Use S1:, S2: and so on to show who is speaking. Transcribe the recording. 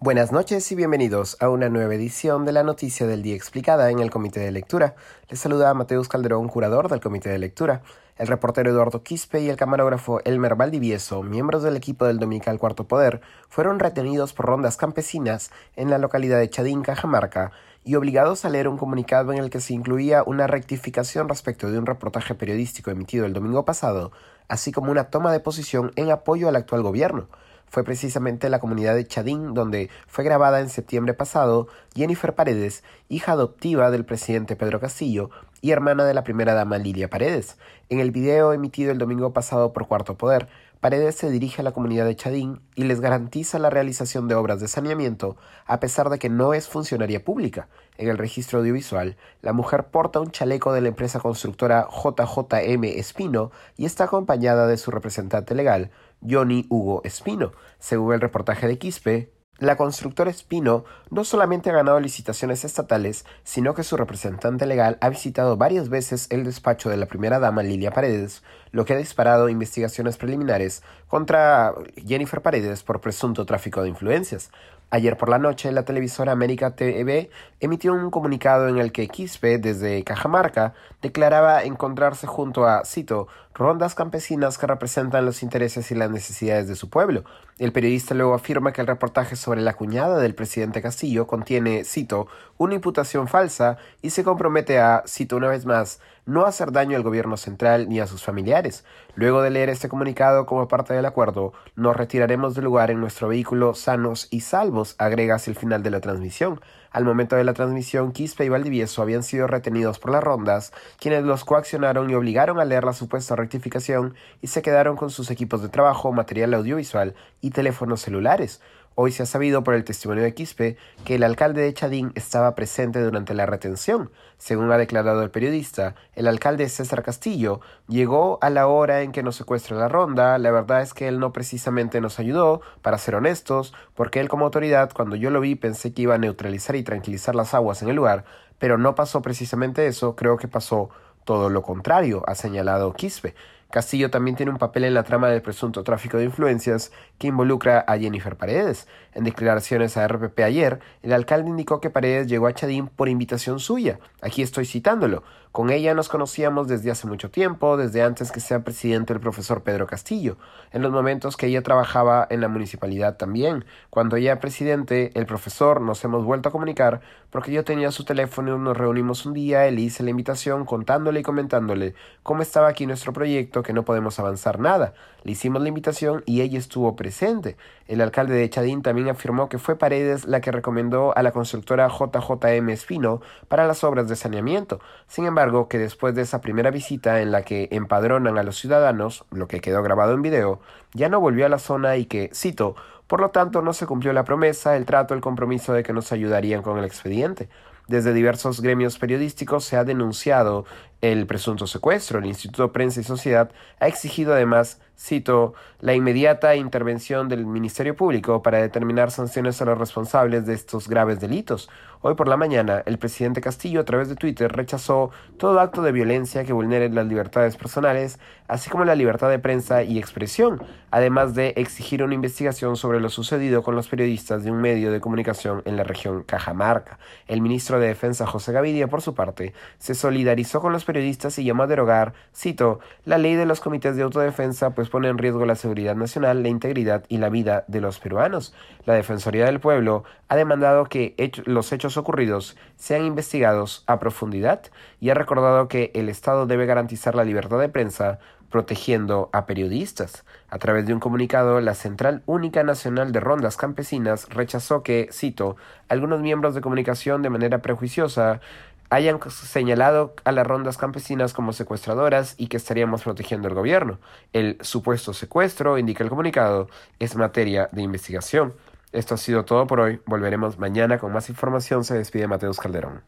S1: Buenas noches y bienvenidos a una nueva edición de la Noticia del Día Explicada en el Comité de Lectura. Les saluda Mateus Calderón, curador del Comité de Lectura, el reportero Eduardo Quispe y el camarógrafo Elmer Valdivieso, miembros del equipo del Dominical Cuarto Poder, fueron retenidos por rondas campesinas en la localidad de Chadín, Cajamarca, y obligados a leer un comunicado en el que se incluía una rectificación respecto de un reportaje periodístico emitido el domingo pasado, así como una toma de posición en apoyo al actual gobierno fue precisamente la comunidad de Chadín donde fue grabada en septiembre pasado Jennifer Paredes, hija adoptiva del presidente Pedro Castillo y hermana de la primera dama Lilia Paredes. En el video emitido el domingo pasado por Cuarto Poder, Paredes se dirige a la comunidad de Chadín y les garantiza la realización de obras de saneamiento a pesar de que no es funcionaria pública. En el registro audiovisual, la mujer porta un chaleco de la empresa constructora JJM Espino y está acompañada de su representante legal, Johnny Hugo Espino. Según el reportaje de Quispe, la constructora Espino no solamente ha ganado licitaciones estatales, sino que su representante legal ha visitado varias veces el despacho de la primera dama Lilia Paredes, lo que ha disparado investigaciones preliminares contra Jennifer Paredes por presunto tráfico de influencias. Ayer por la noche, la televisora América TV emitió un comunicado en el que Quispe, desde Cajamarca, declaraba encontrarse junto a, cito, rondas campesinas que representan los intereses y las necesidades de su pueblo. El periodista luego afirma que el reportaje sobre la cuñada del presidente Castillo contiene, cito, una imputación falsa y se compromete a, cito una vez más, no hacer daño al gobierno central ni a sus familiares. Luego de leer este comunicado como parte del acuerdo, nos retiraremos del lugar en nuestro vehículo sanos y salvos, agrega hacia el final de la transmisión. Al momento de la transmisión, Quispe y Valdivieso habían sido retenidos por las rondas, quienes los coaccionaron y obligaron a leer la supuesta rectificación y se quedaron con sus equipos de trabajo, material audiovisual y teléfonos celulares. Hoy se ha sabido por el testimonio de Quispe que el alcalde de Chadín estaba presente durante la retención. Según ha declarado el periodista, el alcalde César Castillo llegó a la hora en que nos secuestra la ronda. La verdad es que él no precisamente nos ayudó, para ser honestos, porque él como autoridad, cuando yo lo vi, pensé que iba a neutralizar y tranquilizar las aguas en el lugar, pero no pasó precisamente eso, creo que pasó todo lo contrario, ha señalado Quispe. Castillo también tiene un papel en la trama del presunto tráfico de influencias que involucra a Jennifer Paredes. En declaraciones a RPP ayer, el alcalde indicó que Paredes llegó a Chadín por invitación suya. Aquí estoy citándolo. Con ella nos conocíamos desde hace mucho tiempo, desde antes que sea presidente el profesor Pedro Castillo, en los momentos que ella trabajaba en la municipalidad también. Cuando ella era presidente, el profesor nos hemos vuelto a comunicar porque yo tenía su teléfono y nos reunimos un día, le hice la invitación contándole y comentándole cómo estaba aquí nuestro proyecto, que no podemos avanzar nada. Le hicimos la invitación y ella estuvo presente. El alcalde de Chadín también afirmó que fue Paredes la que recomendó a la constructora JJM Espino para las obras de saneamiento. Sin embargo, que después de esa primera visita en la que empadronan a los ciudadanos, lo que quedó grabado en video, ya no volvió a la zona y que, cito, por lo tanto no se cumplió la promesa, el trato, el compromiso de que nos ayudarían con el expediente. Desde diversos gremios periodísticos se ha denunciado el presunto secuestro. El Instituto Prensa y Sociedad ha exigido además, cito, la inmediata intervención del Ministerio Público para determinar sanciones a los responsables de estos graves delitos. Hoy por la mañana, el presidente Castillo a través de Twitter rechazó todo acto de violencia que vulnere las libertades personales, así como la libertad de prensa y expresión, además de exigir una investigación sobre lo sucedido con los periodistas de un medio de comunicación en la región Cajamarca. El ministro de Defensa José Gavidia, por su parte, se solidarizó con los periodistas y llamó a derogar, cito, la ley de los comités de autodefensa pues pone en riesgo la seguridad nacional, la integridad y la vida de los peruanos. La Defensoría del Pueblo ha demandado que los hechos ocurridos sean investigados a profundidad y ha recordado que el Estado debe garantizar la libertad de prensa protegiendo a periodistas. A través de un comunicado, la Central Única Nacional de Rondas Campesinas rechazó que, cito, algunos miembros de comunicación de manera prejuiciosa hayan señalado a las rondas campesinas como secuestradoras y que estaríamos protegiendo al gobierno. El supuesto secuestro, indica el comunicado, es materia de investigación. Esto ha sido todo por hoy. Volveremos mañana con más información. Se despide Mateus Calderón.